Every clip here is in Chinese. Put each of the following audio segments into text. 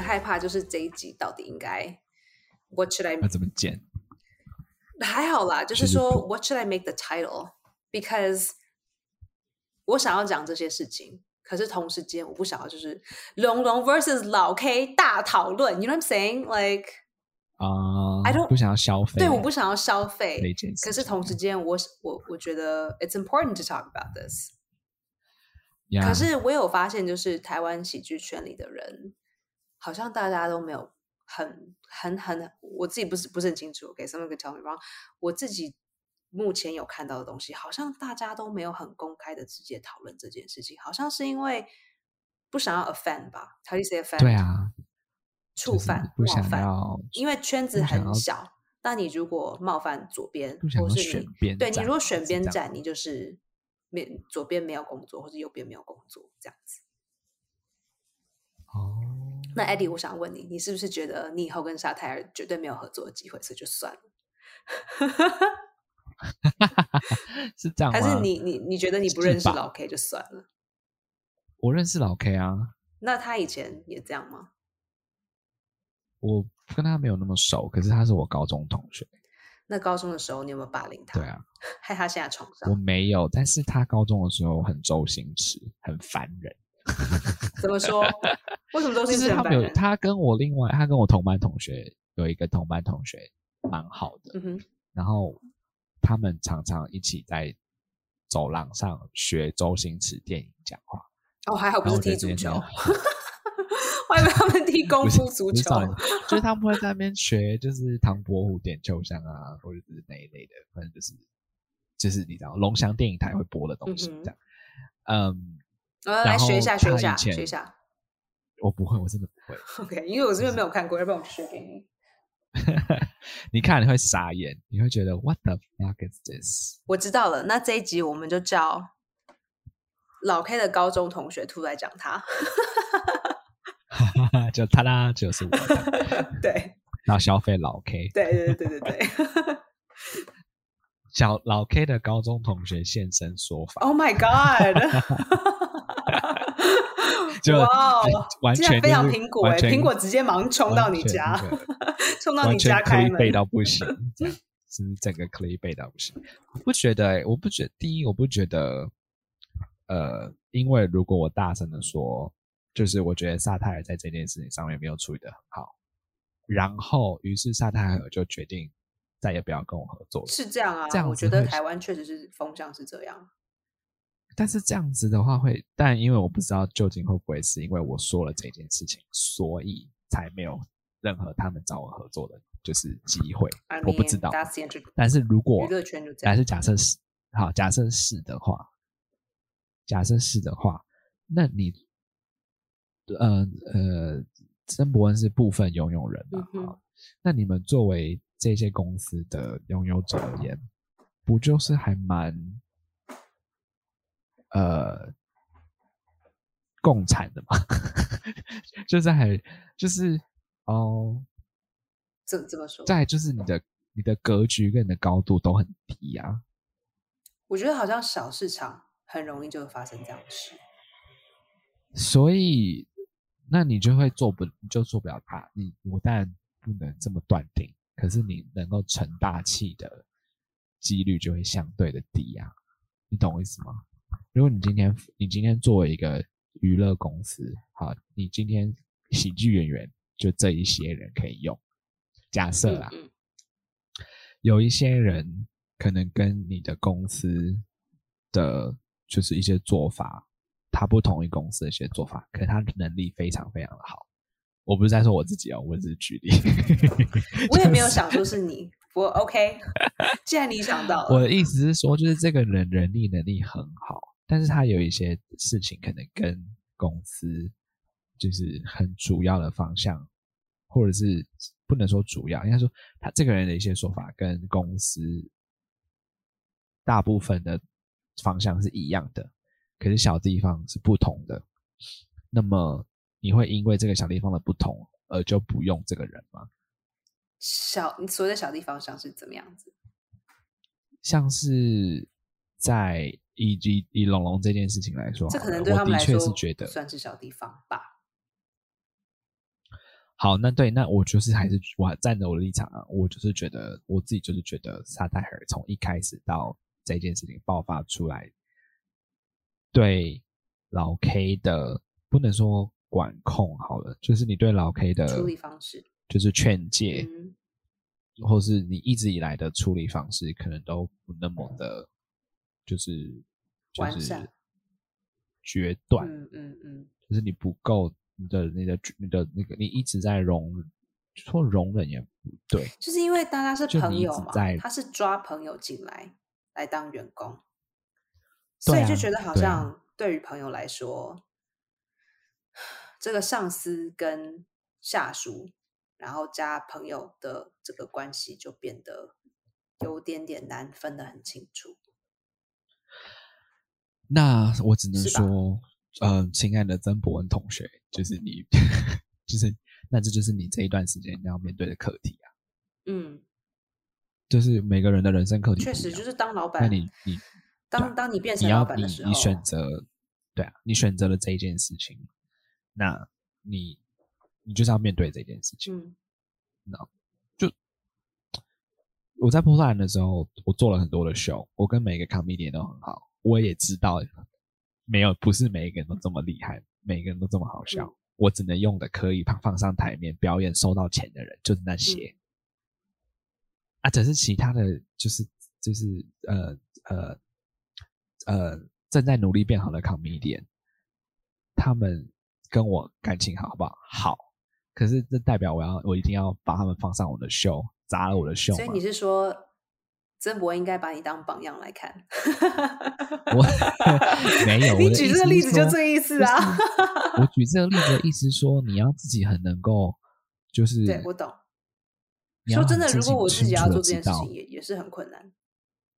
点害怕，就是这一集到底应该 What should I 要怎么剪？还好啦，就是说 What should I make the title? Because 我想要讲这些事情，可是同时间我不想要就是龙龙 versus 老 K 大讨论。You know what I'm saying? Like 啊、I don't- 不想要消费，对，我不想要消费可是同时间我我我觉得 it's important to talk about this。呀可是我有发现，就是台湾喜剧圈里的人，好像大家都没有很很很，我自己不是不是很清楚。给 someone can tell me wrong。我自己目前有看到的东西，好像大家都没有很公开的直接讨论这件事情，好像是因为不想要 offend 吧？How do you say offend？对，啊，触犯、冒犯，因为圈子很小。那你如果冒犯左边，或是你选边对你如果选边站，你就是面左边没有工作，或者右边没有工作这样子。哦，那 Eddie，我想问你，你是不是觉得你以后跟沙泰尔绝对没有合作的机会，所以就算了？是这样吗？还是你你你觉得你不认识老 K 就算了？我认识老 K 啊，那他以前也这样吗？我跟他没有那么熟，可是他是我高中同学。那高中的时候你有没有霸凌他？对，啊，害他现在床我上？没有，但是他高中的时候很周星驰，很烦人。怎么说？为什么都就是是他很烦人？没有他跟我另外他跟我同班同学有一个同班同学蛮好的，嗯哼，然后他们常常一起在走廊上学周星驰电影讲话。哦，还好不然是踢足球，很我以为他们踢 功夫足球。就是他们会在那边学，就是唐伯虎点秋香啊，或者是那一类的，反正就是就是你知道龙翔电影台会播的东西这样。嗯，呃，来然学一下，后学一下，学一下。我不会，我真的不会。OK，因为我这边没有看过，要不然我就学给你。你看你会傻眼，你会觉得 What the fuck is this？我知道了，那这一集我们就叫老 K 的高中同学出来讲他。就他啦，就是我的，对要消费老 K，对对对对对对。小老 K 的高中同学现身说法，Oh my God！就哇哦，完竟然非常苹果哎，完全苹果直接忙 冲到你家冲到你家开门。可以背到不行，这样是整个可以背到不行。我不觉得、欸，我不觉第一，我不觉得，呃，因为如果我大声的说，就是我觉得萨泰尔在这件事情上面没有处理的很好，然后于是萨泰尔就决定再也不要跟我合作了。是这样啊，这样我觉得台湾确实是风向是这样。但是这样子的话会，但因为我不知道究竟会不会是因为我说了这件事情，所以才没有任何他们找我合作的，就是机会 I。我不知道。但是如果娱乐圈就这样。但是假设是好，假设是的话，假设是的话，那你，呃呃，曾伯恩是部分拥有人嘛？嗯那你们作为这些公司的拥有者而言，不就是还蛮呃共产的嘛？就是还就是哦，怎怎么说？再来就是你的你的格局跟你的高度都很低啊。我觉得好像小市场很容易就会发生这样的事。所以，那你就会做不，你就做不了大。你我当然不能这么断定，可是你能够成大器的几率就会相对的低啊。你懂我意思吗？如果你今天你今天作为一个娱乐公司，好，你今天喜剧演员就这一些人可以用。假设啦，嗯嗯有一些人可能跟你的公司的就是一些做法，他不同意公司的一些做法，可是他能力非常非常的好。我不是在说我自己哦，我只是举例。我也没有 想说是你，我 OK。既然你想到了，我的意思是说，就是这个人人力能力很好，但是他有一些事情可能跟公司就是很主要的方向，或者是不能说主要，应该说他这个人的一些说法跟公司大部分的方向是一样的，可是小地方是不同的。那么你会因为这个小地方的不同而就不用这个人吗？小你所谓的小地方上是怎么样子？像是在以以以龙龙这件事情来说，这可能对他们来说我的确是觉得算是小地方吧。好，那对，那我就是还是我站着我的立场啊，我就是觉得我自己就是觉得沙泰尔从一开始到这件事情爆发出来，对老 K 的不能说管控好了，就是你对老 K 的处理方式，就是劝诫，嗯。或是你一直以来的处理方式，可能都不那么的，就是就是完善决断，嗯嗯嗯，就是你不够你的你的你的那个，你一直在容说容忍也不对，就是因为大家是朋友嘛在，他是抓朋友进来来当员工，啊所以就觉得好像对于朋友来说，这个上司跟下属，然后加朋友的这个关系就变得有点点难分得很清楚。那我只能说，嗯、亲爱的曾博文同学，就是你，就是那这就是你这一段时间要面对的课题啊，嗯，就是每个人的人生课题确实就是当老。板那板，你你当当你变成老板的时候，你选择，对啊，你选择了这一件事情，那你你就是要面对这件事情。嗯我在波特兰的时候，我做了很多的秀，我跟每个 comedian 都很好，我也知道没有不是每一个人都这么厉害，每个人都这么好笑。嗯我只能用的可以放放上台面表演收到钱的人，就是那些。啊，只是其他的就是就是呃呃呃正在努力变好的 comedian，他们跟我感情好好不好？好，可是这代表我要我一定要把他们放上我的秀，砸了我的秀吗所以你？是说曾博应该把你当榜样来看？我没有，我你举这个例子就说这个意思啊。我举这个例子的意思是说，你要自己很能够，就是对我懂。说真的，如果我自己要做这件事情也也，也是很困难。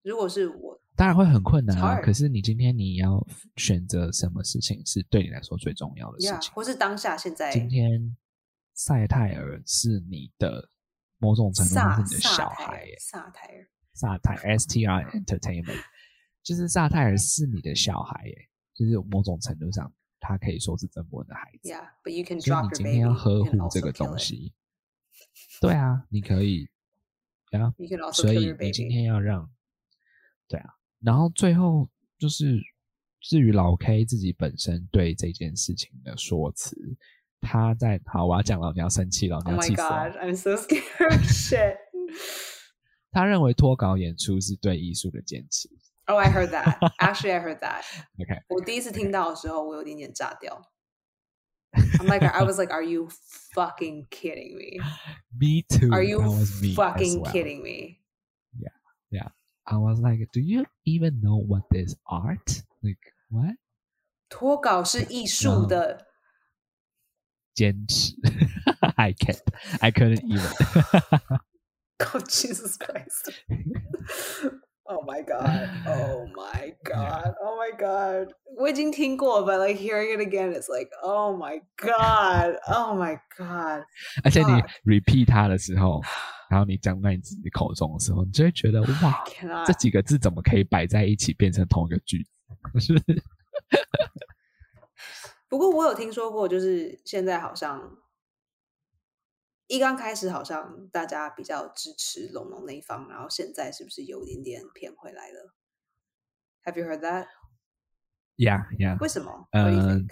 如果是我，当然会很困难。可是你今天你要选择什么事情是对你来说最重要的事呀，情。或是当下现在今天赛泰尔是你的某种程度上是你的小孩耶，萨泰尔，萨泰 S T R Entertainment，就是萨泰尔是你的小孩耶，就是某种程度上他可以说是曾伯恩的孩子。Yeah, but you can 所以 drop 你今天要呵护这个东西，对啊，你可以，对啊所以你今天要让，对啊，然后最后就是至于老 K 自己本身对这件事情的说辞，他在好，我要讲了，你要生气了，你 Oh 要 my 气死了。god, I'm so scared. Shit. 他认为脱稿演出是对艺术的坚持。Oh, I heard that. Actually, I heard that. OK，我第一次听到的时候，我有点点炸掉。I'm like, I was like, are you fucking kidding me? me too. Are you me fucking well. kidding me? Yeah, yeah. I was like, do you even know what is art? Like what? 脱稿是艺然术后的，坚持。I can't. I couldn't even. Oh Jesus Christ! oh my god! Oh my god! Oh my god! 我已经听过，but like hearing it again, it's like, oh my god! Oh my god! 而且你 repeat 它的时候，然后你讲在你自己口中的时候，你就会觉得哇，这几个字怎么可以摆在一起变成同一个句子？是不是？不过我有听说过，就是现在好像一刚开始好像大家比较支持龙龙那一方，然后现在是不是有一点点偏回来了？Have you heard that？Yeah, yeah. 为什么、嗯？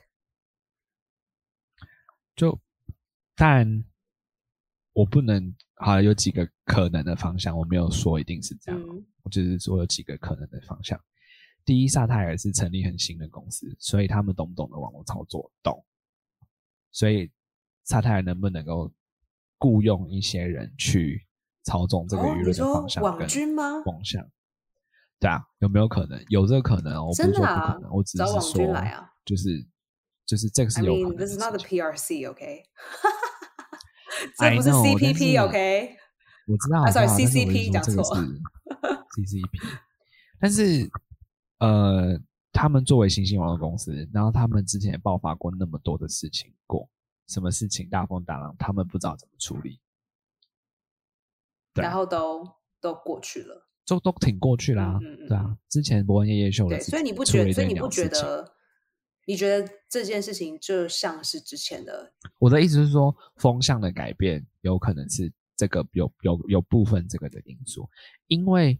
就当然，我不能好了，有几个可能的方向，我没有说一定是这样，嗯我只是说有几个可能的方向。第一，萨泰尔是成立很新的公司，所以他们懂不懂得网络操作？懂。所以萨泰尔能不能够雇佣一些人去操纵这个舆论的方向网军吗方向？对啊，有没有可能？有这个可能哦，我不是说不可能，我只是说啊，就是就是这个是有可能的 this 事 is not the。PRC, OK？I 这不是 know，但 CPP, 是 OK？我知道，啊我知道 sorry，但是我是 CCP 说这个讲错是 CCP，但是呃，他们作为新兴网络公司，然后他们之前也爆发过那么多的事情过，什么事情大风大浪，他们不知道怎么处理，然后都都过去了。就都挺过去啦，嗯嗯嗯对啊，之前伯恩夜夜秀的对，事所以你不觉，得所以你不觉得，你觉得这件事情就像是之前的？我的意思是说，风向的改变有可能是这个有有有部分这个的因素，因为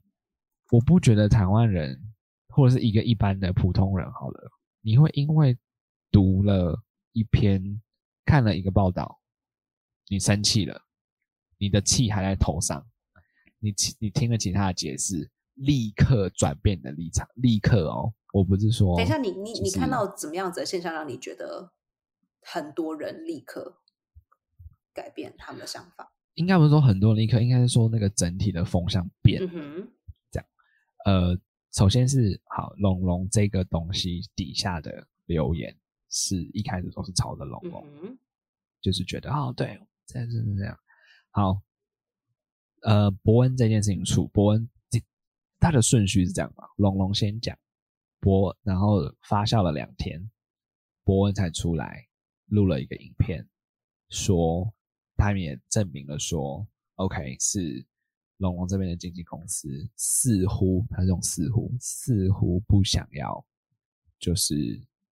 我不觉得台湾人或者是一个一般的普通人好了，你会因为读了一篇看了一个报道，你生气了，你的气还在头上，你你听了其他的解释，立刻转变你的立场，立刻哦。我不是说，等一下，你你你看到怎么样子的现象，让你觉得很多人立刻改变他们的想法？应该不是说很多人立刻，应该是说那个整体的风向变。这样，呃，首先是好龙龙这个东西底下的留言，是一开始都是朝着龙龙，就是觉得哦，对，这样是这样。好，呃，伯恩这件事情出，伯恩他的顺序是这样嘛？龙龙先讲。伯，然后发酵了两天，伯恩才出来录了一个影片，说他们也证明了说，OK 是龙龙这边的经纪公司似乎，他是用似乎似乎不想要就是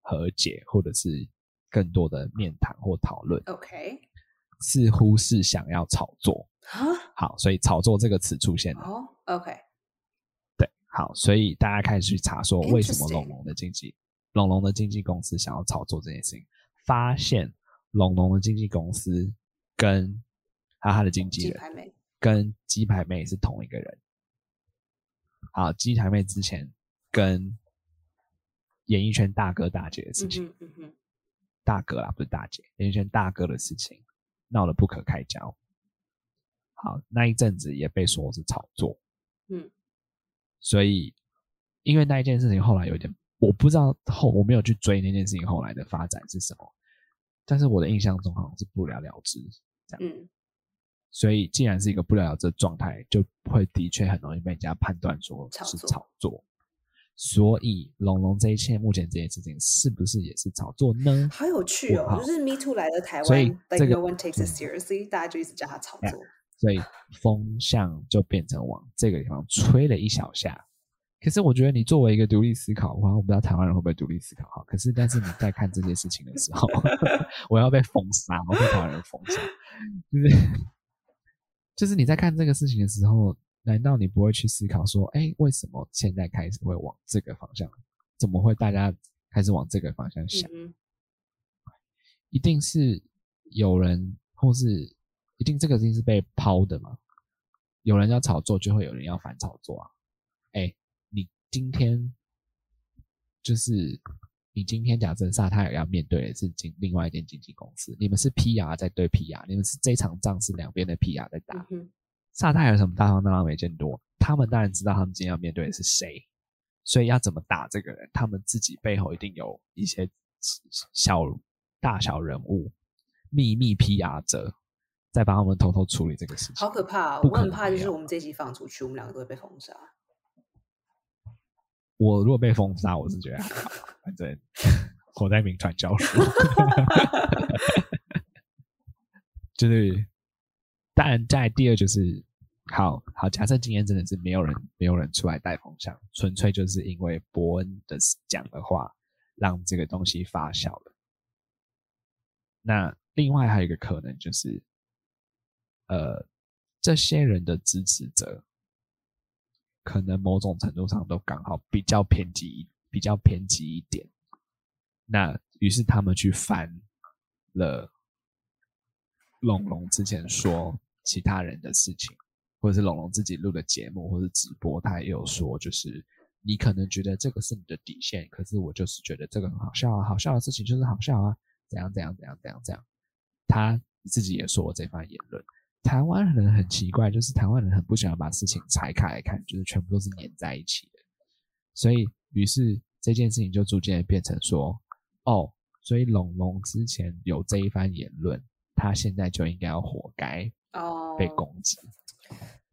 和解，或者是更多的面谈或讨论，OK，似乎是想要炒作好，所以炒作这个词出现了，哦，OK。对。好，所以大家开始去查说，为什么龙龙的经纪龙龙的经纪公司想要炒作这件事情？发现龙龙的经纪公司跟他的经纪人跟鸡排妹是同一个人。好，鸡排妹之前跟演艺圈大哥大姐的事情，大哥啦不是大姐，演艺圈大哥的事情闹得不可开交。好，那一阵子也被说是炒作。嗯。所以，因为那一件事情后来有点，我不知道后我没有去追那件事情后来的发展是什么，但是我的印象中好像是不了了之这样。嗯，所以既然是一个不了了之的状态，就会的确很容易被人家判断说是炒作。所以龙龙这一切目前这件事情是不是也是炒作呢？好有趣哦，就是 Me Too 来的台湾，所以这个 No one takes it seriously，大家就一直叫他炒作。所以风向就变成往这个地方吹了一小下，可是我觉得你作为一个独立思考，我我不知道台湾人会不会独立思考哈。可是但是你在看这件事情的时候，我要被封杀，我被台湾人封杀，就是就是你在看这个事情的时候，难道你不会去思考说，哎，为什么现在开始会往这个方向？怎么会大家开始往这个方向想？一定是有人或是。一定这个事情是被抛的嘛？有人要炒作，就会有人要反炒作啊！哎，你今天就是你今天假设萨泰尔要面对的是经另外一间经纪公司，你们是 PR 在对 PR，你们是这场仗是两边的 PR 在打。萨泰尔什么大方大方没见多，他们当然知道他们今天要面对的是谁，所以要怎么打这个人，他们自己背后一定有一些小大小人物、秘密 PR 者。在帮他们偷偷处理这个事情，好可怕！我很怕，就是我们这集放出去，我们两个都会被封杀。我如果被封杀，我是觉得反正 活在名传教书。就是，当然，在第二就是，好好假设今天真的是没有人，没有人出来带风向，纯粹就是因为伯恩的讲的话，让这个东西发酵了。那另外还有一个可能就是。呃，这些人的支持者，可能某种程度上都刚好比较偏激，比较偏激一点。那于是他们去翻了龙龙之前说其他人的事情，或者是龙龙自己录的节目或者直播，他也有说，就是你可能觉得这个是你的底线，可是我就是觉得这个很好笑啊，好笑的事情就是好笑啊，怎样怎样怎样怎样怎样。他自己也说过这番言论。台湾人很奇怪，就是台湾人很不喜欢把事情拆开来看，就是全部都是粘在一起的。所以，于是这件事情就逐渐变成说，哦，所以龙龙之前有这一番言论，他现在就应该要活该哦被攻击。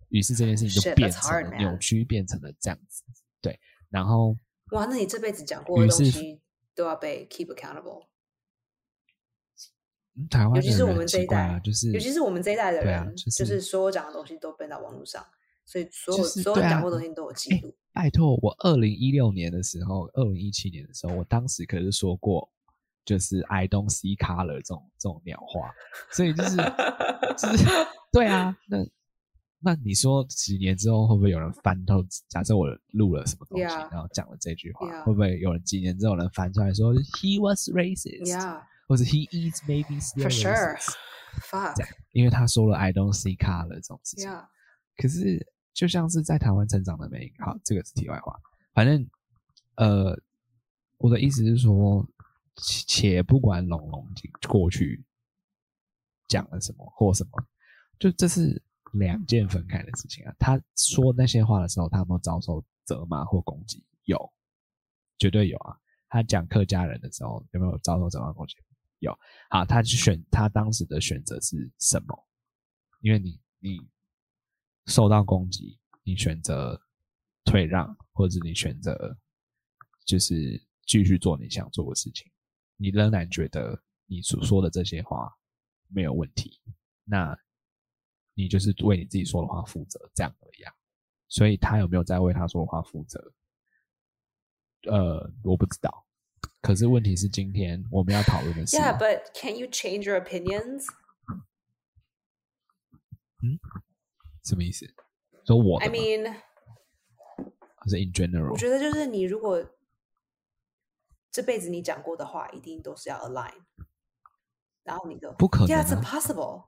于是这件事情就变成了扭曲，变成了这样子。对，然后哇，那你这辈子讲过的东西都要被 keep accountable。台湾尤其是我们这一代，就是尤其是我们这一代的人，就是所有讲的东西都搬到网络上，所以所有所有讲过的东西都有记录。拜托，我二零一六年的时候，二零一七年的时候，我当时可是说过，就是 I don't see color 这种这种鸟话，所以就是 就是对啊，那那你说几年之后会不会有人翻透？假设我录了什么东西.然后讲了这句话.会不会有人几年之后有人翻出来说 He was racist，、或者 He is maybe still for sure. 这样因为他说了 I don't see color 这种事情。Yeah. 可是就像是在台湾成长的每一个，好，这个是题外话。反正，呃，我的意思是说，且且不管龙龙过去讲了什么或什么，就这是两件分开的事情啊。他说那些话的时候，他有没有遭受责骂或攻击？有，绝对有啊。他讲客家人的时候，有没有遭受责骂攻击？有。好，他选他当时的选择是什么？因为你你受到攻击，你选择退让，或者你选择就是继续做你想做的事情，你仍然觉得你所说的这些话没有问题，那你就是为你自己说的话负责，这样而已啊。所以他有没有在为他说的话负责？呃，我不知道。可是问题是，今天我们要讨论的是 Yeah, but can you change your opinions? 什么意思？说我的 I mean, 还是 in general？我觉得就是你如果这辈子你讲过的话，一定都是要 align，然后你的不可能 Yeah, it's 啊 impossible.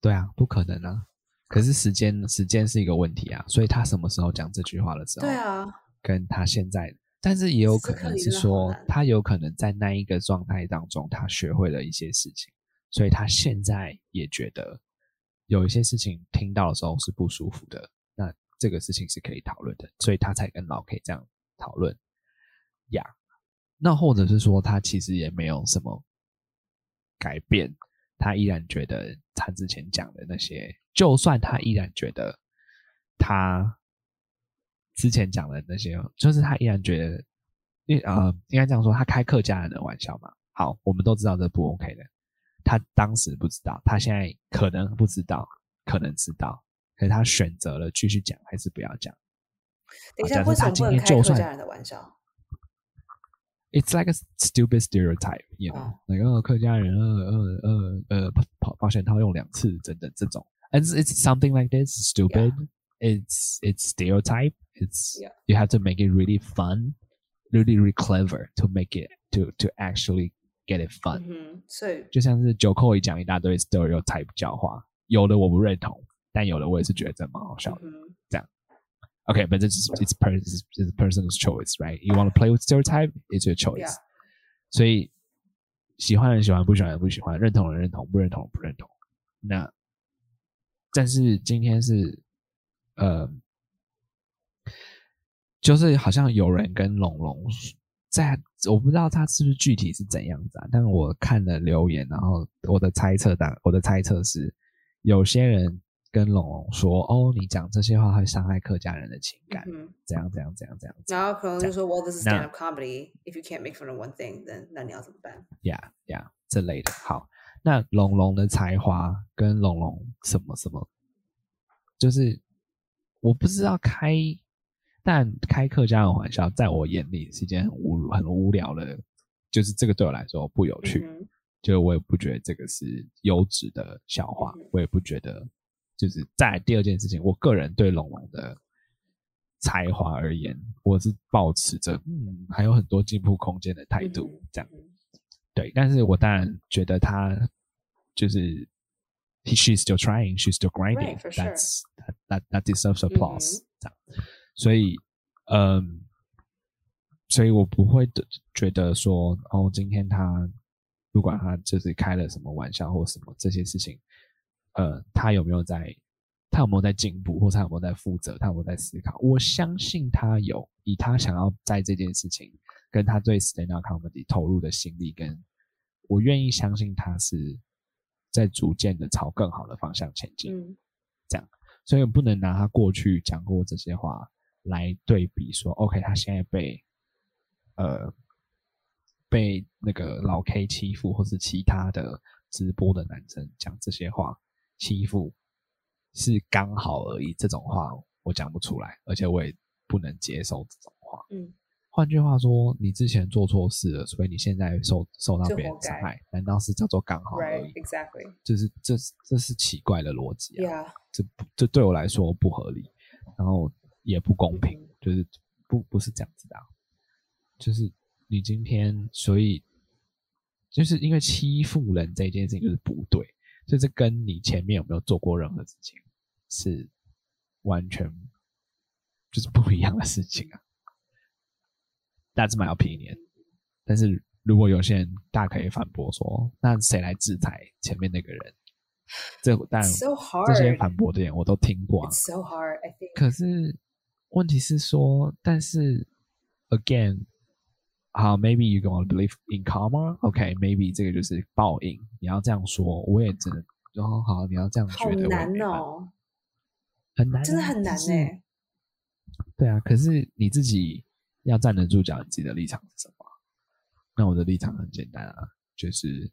对啊，不可能啊。可是时间时间是一个问题啊，所以他什么时候讲这句话的时候，对啊，跟他现在，但是也有可能是说，他有可能在那一个状态当中，他学会了一些事情，所以他现在也觉得有一些事情听到的时候是不舒服的，那这个事情是可以讨论的，所以他才跟老 K 这样讨论呀。那或者是说，他其实也没有什么改变，他依然觉得他之前讲的那些，就算他依然觉得他之前讲的那些，就是他依然觉得，呃，应该这样说，他开客家人的玩笑嘛。好，我们都知道这不 OK 的，他当时不知道，他现在可能不知道，可能知道，可是他选择了继续讲还是不要讲。等一下，为什么不能今天就算开客家人的玩笑？It's like a stupid stereotype, know，、哦那个客家人呃呃呃呃保保险套用两次等等这种，and it's, it's something like this stupid. It's it's stereotype. It's Yeah. you have to make it really fun, really really clever to make it to to actually get it fun. 嗯哼，所以就像是九扣一讲一大堆 stereotype 教化，有的我不认同，但有的我也是觉得真蛮好笑的。嗯哼 Okay, but it's it's per it's, it's a person's choice, right? You want to play with stereotype, it's your choice. Yeah. 所以喜欢人喜欢，不喜欢人不喜欢，认同人认同，不认同不认同。那但是今天是呃， 就是好像有人跟龙龙在，我不知道他是不是具体是怎样子啊，但是我看了留言，然后我的猜测当我的猜测是，有些人跟龙龙说，哦，你讲这些话会伤害客家人的情感，嗯，怎样怎样怎样怎样然后可能就说，Well, this is 那 stand up comedy. If you can't make fun of one thing, then 那你要怎么办？呀呀这类的。好，那龙龙的才华跟龙龙什么什么，就是我不知道开，但开客家人玩笑，在我眼里是一件很无很无聊的，就是这个对我来说不有趣，就我也不觉得这个是优质的笑话，嗯我也不觉得。就是在第二件事情，我个人对龙王的才华而言，我是保持着嗯还有很多进步空间的态度，这样。嗯对，但是我当然觉得他就是 he she's still trying, she's still grinding. That's that that deserves applause、嗯这样，所以嗯，所以我不会的觉得说哦，今天他不管他就是开了什么玩笑或什么这些事情，呃，他有没有在他有没有在进步，或者他有没有在负责，他有没有在思考？我相信他有，以他想要在这件事情跟他对 stand up comedy 投入的心力，跟我愿意相信他是在逐渐的朝更好的方向前进。嗯这样所以我不能拿他过去讲过这些话来对比说，OK，他现在被呃被那个老 K 欺负，或是其他的直播的男生讲这些话欺负，是刚好而已。这种话我讲不出来，而且我也不能接受这种话。嗯换句话说，你之前做错事了，所以你现在受受到就别人伤害，难道是叫做刚好而已就是这是这是奇怪的逻辑啊！yeah 这不这对我来说不合理，然后也不公平，就是不不是这样子的、啊，就是你今天所以就是因为欺负人这件事情就是不对，所以这跟你前面有没有做过任何事情是完全就是不一样的事情啊。That's my opinion。但是如果有些人大可以反驳说，那谁来制裁前面那个人？这当然这些反驳的人我都听过啊。it's so hard I think 可是问题是说，但是 again，好，maybe you gonna believe in karma？OK，maybe、这个就是报应。你要这样说，我也只能，然后好，你要这样觉得，好难哦，很难啊，真的很难就是哎、对啊，可是你自己要站得住脚，你自己的立场是什么？那我的立场很简单啊，就是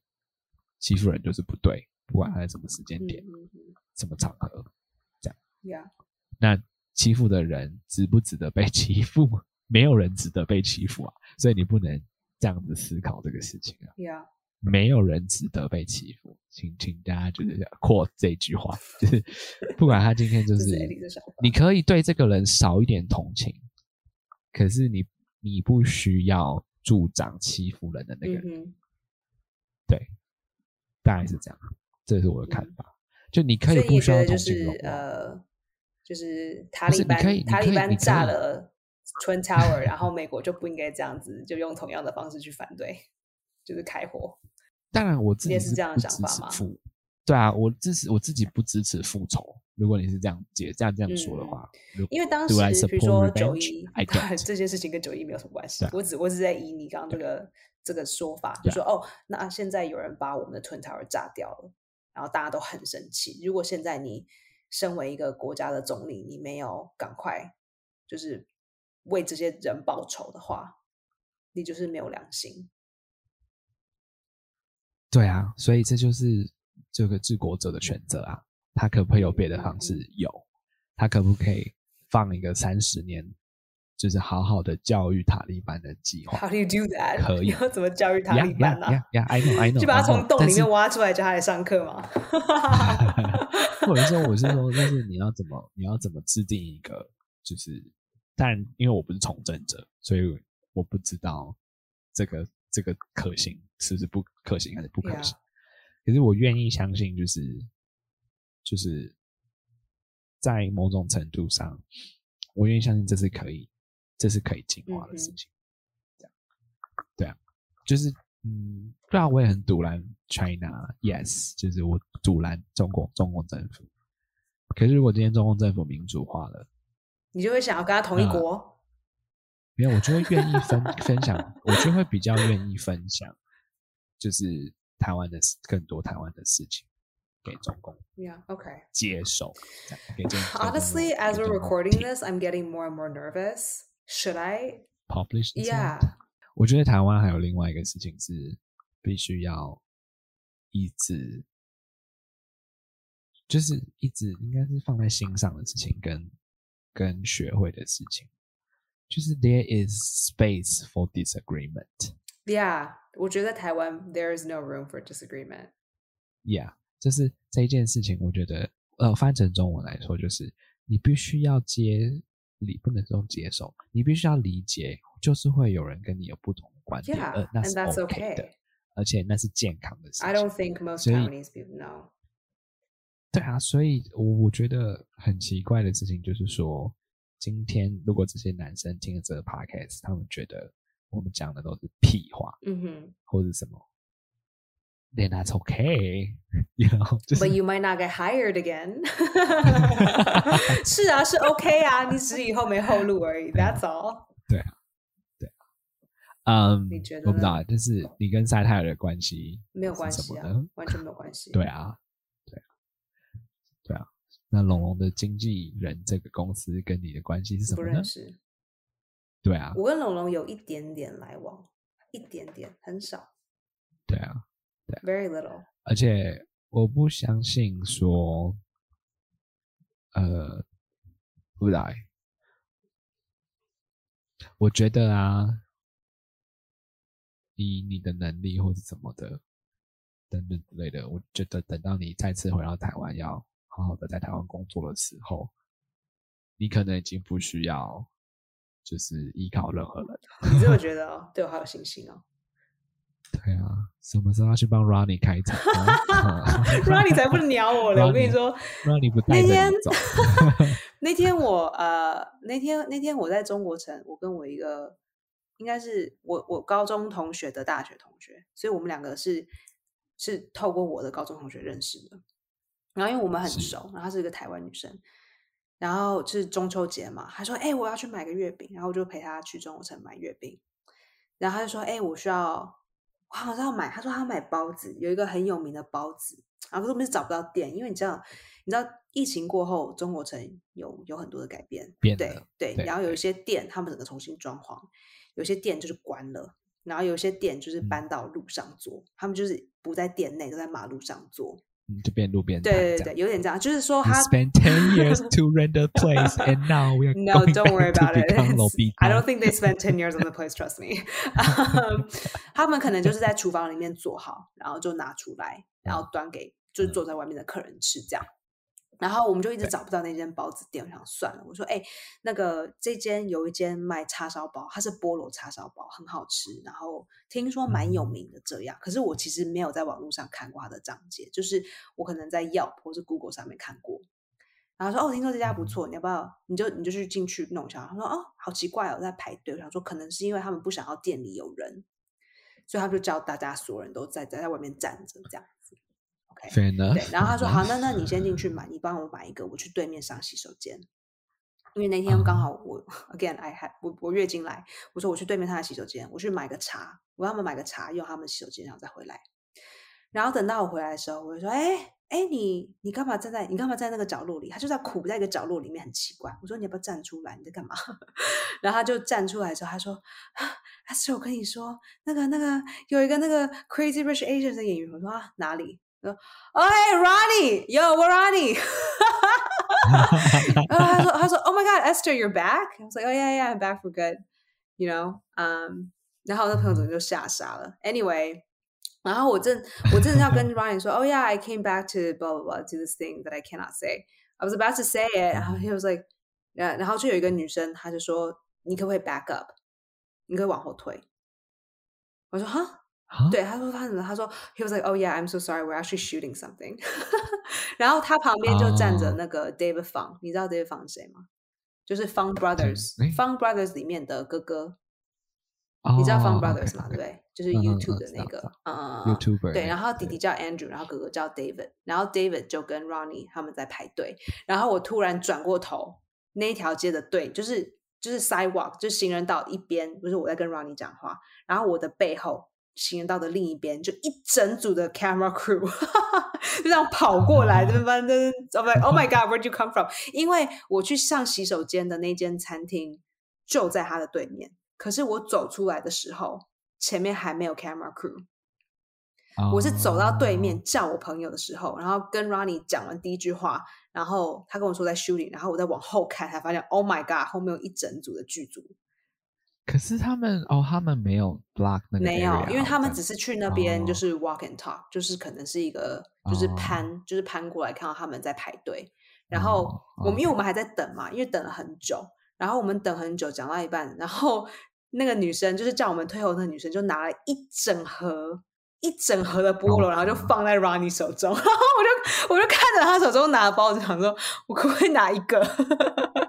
欺负人就是不对，不管他在什么时间点、嗯嗯嗯什么场合。，Yeah 那欺负的人 值不值得被欺负？没有人值得被欺负啊，所以你不能这样子思考这个事情啊。Yeah 没有人值得被欺负，请请大家就是扩这句话，就是不管他今天就是你可以对这个人少一点同情，可是你你不需要助长欺负人的那个人，嗯，对，大概是这样，这是我的看法。就你可以不需要同情就是呃，就是塔利班塔利班炸了 Twin Tower，然后美国就不应该这样子，就用同样的方式去反对，就是开火。当然我自己也是这样的想法吗持复，对啊，我支持我自己不支持复仇。如果你是这样解这样这样说的嗯话，如因为当时比如说九一. 这件事情跟九一没有什么关系我只我只是在以你刚刚这个这个说法，就说哦，那现在有人把我们的 Twin Tower 炸掉了，然后大家都很生气。如果现在你身为一个国家的总理，你没有赶快就是为这些人报仇的话，你就是没有良心。对啊，所以这就是这个治国者的选择啊。他可不可以有别的方式？有，他可不可以放一个三十年，就是好好的教育塔利班的计划？How do you do that？可以你 要怎么教育塔利班呢、呀呀呀！I know, I know，就把他 I know，从洞里面挖出来，叫他来上课吗？或者说，我是说，但是你要怎么，你要怎么制定一个，就是，但因为我不是从政者，所以我不知道这个这个可行是不是不可行还是不可行。可是我愿意相信，就是就是在某种程度上，我愿意相信这是可以，这是可以进化的事情。这样，对啊，就是嗯，对啊，我也很阻拦 China，yes，就是我阻拦中国中共政府。可是如果今天中共政府民主化了，你就会想要跟他同一那国。没有，我就会愿意分分享，我就会比较愿意分享，就是台湾的事更多台湾的事情给中共 Yeah, okay. 接受。这样给中 给中共 Honestly, as we're recording this, I'm getting more and more nervous. Should I? publish this Yeah. out 我觉得台湾还有另外一个事情是必须要一直，就是一直应该是放在心上的事情，跟跟学会的事情，就是 there is space for disagreement。 Yeah，我觉得台湾 there is no room for disagreement. Yeah，就是这一件事情，我觉得呃，翻成中文来说，就是你必须要接 理，不能说接受，你必须要理解，就是会有人跟你有不同的观点呃，那是 OK 的.而且那是健康的事情。I don't think most 所以 Taiwanese people know. 对啊，所以我我觉得很奇怪的事情就是说，今天如果这些男生听了这个 podcast，他们觉得我们讲的都是屁话嗯哼。或者什么，then that's okay，you know，就是 But you might not get hired again. 是啊，是 OK 啊，你只是以后没后路而已。That's all. 嗯，你觉得我不知道，就是你跟塞泰尔的关系没有关系啊完全没有关系。对啊，对啊，对啊。那龙龙的经纪人这个公司跟你的关系是什么呢认？识。对啊，我跟龙龙有一点点来往，一点点，很少对啊，，very little。而且我不相信说，呃，不知道欸我觉得啊，以你的能力或者什么的等等之类的，我觉得等到你再次回到台湾，要好好的在台湾工作的时候，你可能已经不需要就是依靠任何人。你这么觉 得哦？对我好有信心哦。对啊，什么时候要去帮 Ronnie 开场？Ronnie 才不鸟我嘞！我跟你说，Ronnie 不带着你走。那天我呃，那天那天我在中国城，我跟我一个应该是我我高中同学的大学同学，所以我们两个是是透过我的高中同学认识的。然后因为我们很熟，然后她是一个台湾女生，然后是中秋节嘛，她说：“哎，我要去买个月饼。”然后我就陪她去中国城买月饼。然后她就说：“哎，我需要。”我好像要买，他说他要买包子，有一个很有名的包子，然后我们是找不到店，因为你知道，你知道疫情过后，中国城有有很多的改变，对对，然后有一些店他们整个重新装潢，有些店就是关了，然后有些店就是搬到路上做，他们就是不在店内，都在马路上做。就变路边对对对，有点这样，就是说他 spent ten years to rent a place and now we are no don't worry about it I don't think they spent ten years on the place trust me 他们可能就是在厨房里面做好然后就拿出来然后端给就是坐在外面的客人吃这样然后我们就一直找不到那间包子店，我想算了。我说：“哎，那个这间有一间卖叉烧包，它是菠萝叉烧包，很好吃。然后听说蛮有名的这样。可是我其实没有在网络上看过它的章节，就是我可能在 Yelp 或是 Google 上面看过。然后说：哦，听说这家不错，你要不要？你就你就去进去弄一下。他说：哦，好奇怪哦，在排队。我想说，可能是因为他们不想要店里有人，所以他就叫大家所有人都在在在外面站着这样。”对，然后他说好，那 那你先进去买，你帮我买一个，我去对面上洗手间。因为那天刚好我 again I had 我我月经来，我说我去对面他的洗手间，我去买个茶，我让他们买个茶用他们洗手间，然后再回来。然后等到我回来的时候，我就说，哎哎，你你干嘛站在你干嘛在那个角落里？他就在苦在一个角落里面，很奇怪。我说你要不要站出来？你在干嘛？然后他就站出来之后，他说，他说我跟你说，那个那个有一个那个 Crazy Rich Asians 的演员，我说啊哪里？Oh hey Ronnie, yo, what Ronnie? 然后他说他说 Oh my God, Esther, you're back. I was like, Oh yeah, yeah, I'm back for good. You know, um，然后我那朋友整个就吓傻了。Anyway，然后我正我正要跟 Ronnie 说，Oh yeah, I came back to blah blah blah to this thing that I cannot say. I was about to say it，然后 he was like，然然后就有一个女生，她就说，你可不可以 back up？你可以往后退。我说哈。 对，他说他什么？他说，He was like, "Oh yeah, I'm so sorry, we're actually shooting something." 然后他旁边就站着那个 David Fang，你知道 David Fang 谁吗？就是 Fang Brothers，Fang Brothers 里面的哥哥。你知道 Fang Brothers 吗？对不对？就是 YouTube 的那个，嗯，YouTuber。对，然后弟弟叫 Andrew，然后哥哥叫 David，然后 David 就跟 Ronnie 他们在排队。然后我突然转过头，那一条街的队就是就是 sidewalk，就是行人道一边，不是我在跟 Ronnie 讲话，然后我的背后。行人道的另一边，就一整组的 camera crew 就这样跑过来，对吧？就是 Oh my God, where'd you come from？因为我去上洗手间的那间餐厅就在他的对面，可是我走出来的时候，前面还没有 camera crew。我是走到对面叫我朋友的时候，然后跟 Ronnie 讲完第一句话，然后他跟我说在 shooting，然后我再往后看，才发现 Oh my God，后面有一整组的剧组。可是他们哦，他们没有 block 那个没有，因为他们只是去那边就是 walk and talk，就是可能是一个就是攀，就是攀过来看到他们在排队，然后我们因为我们还在等嘛，因为等了很久，然后我们等很久，讲到一半，然后那个女生就是叫我们退后，那个女生就拿了一整盒一整盒的菠萝，然后就放在 Ronnie 手中，然后我就我就看着他手中拿的包子，想说我可不可以拿一个？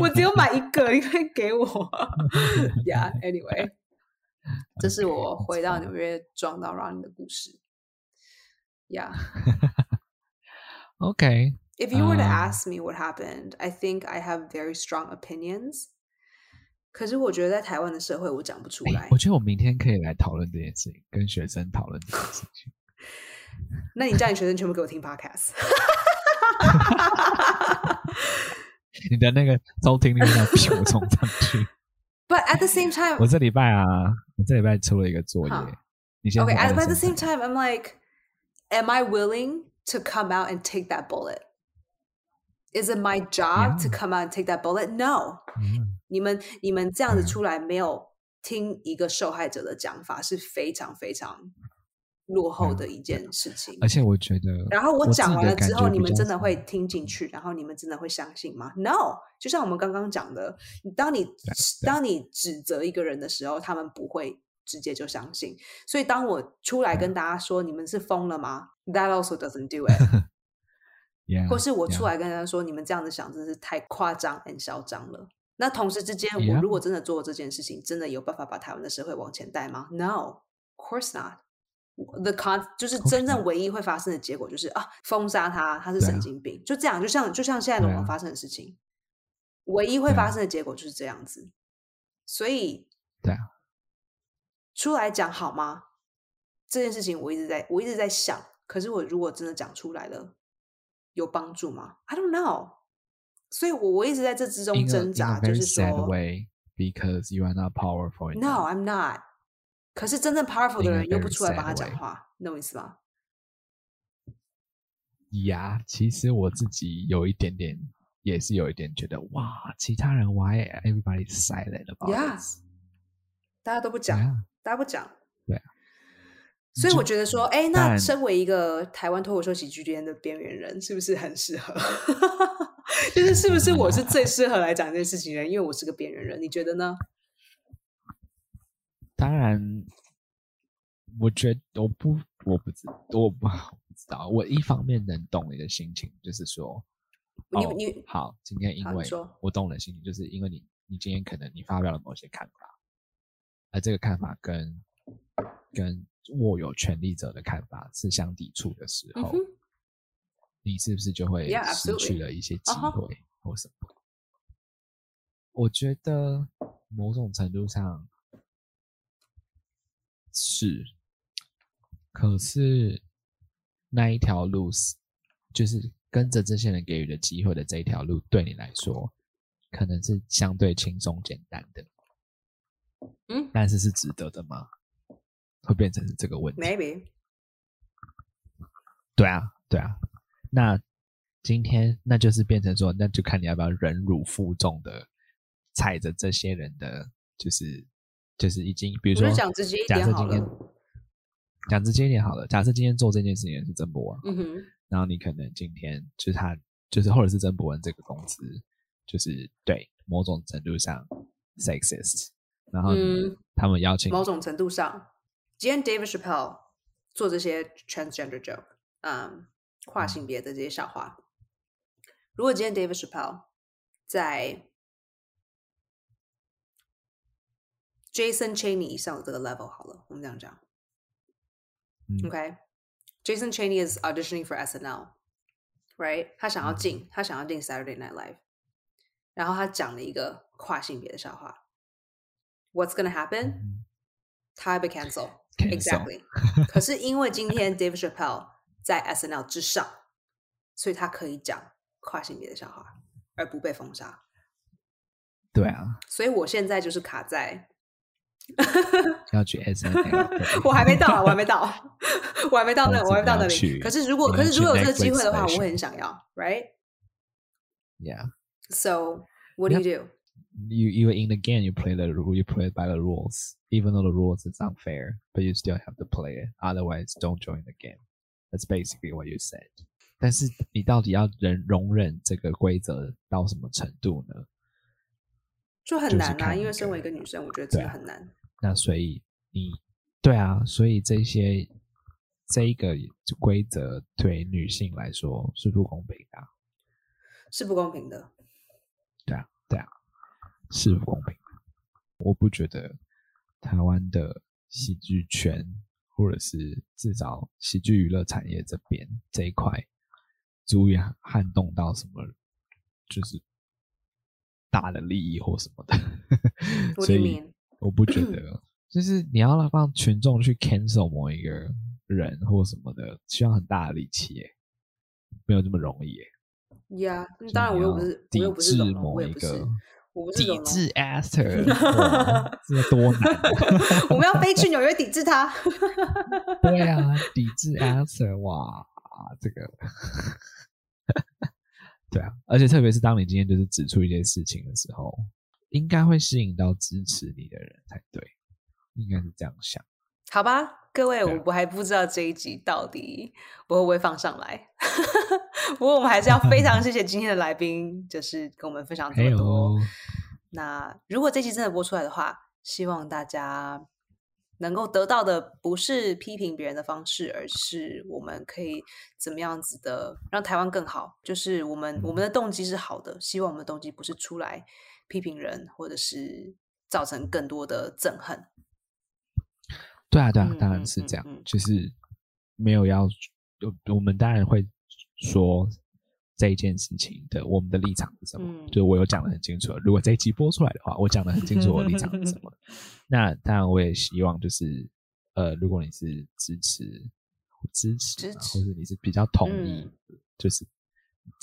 我只有买一个，你可以给我。Yeah，anyway，这是我回到纽约撞到 Ronnie 的故事。Yeah。Okay. If you were to ask me what happened, I think I have very strong opinions. 可是我觉得在台湾的社会，我讲不出来。我觉得我明天可以来讨论这件事情，跟学生讨论这件事情。那你叫你学生全部给我听 podcast。你的那个收听率要飙冲上去。But at the same time，我这礼拜啊，我这礼拜出了一个作业。你先 OK。But at the same time, I'm like, am I willing to come out and take that bullet? Is it my job to come out and take that bullet? No. 你们你们这样子嗯出来没有听一个受害者的讲法，是非常非常落后嗯的一件事情。而且我觉得，然后我讲完了之后，你们真的会听进去，然后你们真的会相信吗？No，就像我们刚刚讲的，当你当你指责一个人的时候，他们不会直接就相信。所以当我出来跟大家说你们是疯了吗？That also doesn't do it。或是我出来跟大家说你们这样子想真是太夸张 and 嚣张了。那同时之间，我.如果真的做这件事情，真的有办法把台湾的社会往前带吗？No，of course not。The con 就是真正唯一会发生的结果就是啊，封杀他，他是神经病，就这样，就像就像现在龙王发生的事情，唯一会发生的结果就是这样子。所以对啊，出来讲好吗？这件事情我一直在我一直在想，可是我如果真的讲出来了，有帮助吗？I don't know。所以我我一直在这之中挣扎，a 就是说 way because you are not powerful，No, enough. I'm not。可是真正 powerful 的人又不出来帮他讲话，你懂我意思吧？呀其实我自己有一点点，也是有一点觉得，哇，其他人 why everybody silent about Yeah. this？大家都不讲 Yeah. 大家不讲。对啊所以我觉得说，哎，那身为一个台湾脱口秀喜剧圈的边缘人，是不是很适合？就是是不是我是最适合来讲这件事情的人？因为我是个边缘人，你觉得呢？当然，我觉得我不，我不知，我不 我不知道。我一方面能懂你的心情，就是说，哦你你好，今天因为我懂你的心情，就是因为你你今天可能你发表了某些看法，而这个看法跟跟握有权力者的看法是相抵触的时候，嗯你是不是就会失去了一些机会或什么？我觉得某种程度上是，可是那一条路是，就是跟着这些人给予的机会的这一条路，对你来说可能是相对轻松简单的，嗯但是是值得的吗？会变成是这个问题。，maybe 对啊，对啊。那今天那就是变成说，那就看你要不要忍辱负重的踩着这些人的，就是就是已经，比如说讲直接一点好了。讲直接一点好了，假设今天做这件事情的是曾博文，嗯哼，然后你可能今天就是他，就是或者是曾博文这个公司，就是对某种程度上 sexist，然后嗯他们邀请某种程度上，今天 David Chappelle 做这些 transgender joke，嗯，跨性别的这些笑话，如果今天 David Chappelle 在 Jason Cheney 以上的这个 level 好了，我们这样讲。嗯 OK，Jason、Cheney is auditioning for SNL，right？他想要进，他想要进 Saturday Night Live，然后他讲了一个跨性别的笑话。What's gonna happen？、嗯他会被 cancel。 Cancel Exactly。可是因为今天 Dave Chappelle 在 SNL 之上，所以他可以讲跨性别的笑话，而不被封杀。对啊，所以我现在就是卡在， 要去 S N L，我还没到啊，我还没到，我还没到那，但是我还没到那里。你要去可是如果，你要可是如果有去这个机会的话， Netflix 我会很想要Yeah. ，right？So what do you do？ you you in the game you play the ru- you play by the rules even though the rules is unfair but you still have to play it otherwise don't join the game that's basically what you said 但是你到底要忍容忍这个规则到什么程度呢？ 就很难啊，因为身为一个个女生，我觉得真的很难。那所以你对啊，所以这些这一个规则对女性来说是不公平的啊、是不公平的。对啊，对啊，是不公平的。我不觉得台湾的喜剧圈，或者是至少喜剧娱乐产业这边这一块，足以撼动到什么，就是大的利益或什么的。所以我不觉得，就是你要让群众去 cancel 某一个人或什么的，需要很大的力气耶，没有这么容易耶。呀、就当然我又不是，我抵又不是某一个，我不是。抵制 Esther，哇这多难啊！我们要飞去纽约抵制他。对啊，抵制 Esther，哇，这个，对啊，而且特别是当你今天就是指出一件事情的时候，应该会吸引到支持你的人才对，应该是这样想。好吧，各位，我啊我还不知道这一集到底我会不会放上来。不过我们还是要非常谢谢今天的来宾，就是跟我们分享这还么多。那如果这期真的播出来的话，希望大家能够得到的不是批评别人的方式，而是我们可以怎么样子的让台湾更好。就是我们我们的动机是好的，希望我们的动机不是出来批评人，或者是造成更多的憎恨。对啊，对啊，嗯当然嗯是这样，嗯嗯就是没有要，我我们当然会说这一件事情的我们的立场是什么，嗯就我有讲的很清楚。如果这一集播出来的话，我讲的很清楚我的立场是什么。那当然，我也希望就是呃，如果你是支持支持嘛，支持或者你是比较同意，嗯就是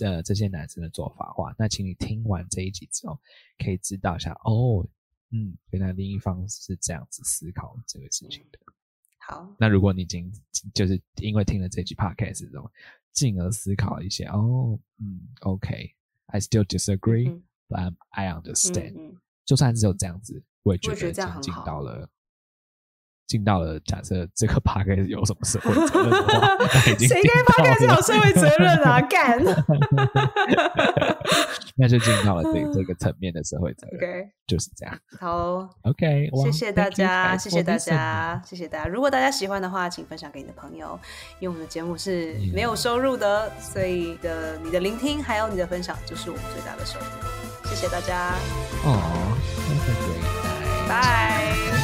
呃这些男生的做法的话，那请你听完这一集之后，可以知道一下哦，嗯，原来另一方是这样子思考这个事情的。好，那如果你已经就是因为听了这集 podcast 之后，进而思考一些，哦，嗯，OK，I still disagree，嗯 but I understand，、就算只有这样子，我也觉得得已经进到了。进到了，假设这个 p a c k 有什么社会责任的话，谁进该发开到了有社会责任啊？干那就进到了这 这个层面的社会责任，OK，就是这样。好哦，OK，哇谢谢大家谢谢大家，谢谢大家。如果大家喜欢的话，请分享给你的朋友，因为我们的节目是没有收入的，所以的你的聆听还有你的分享就是我们最大的收入。谢谢大家，哦 a night，拜。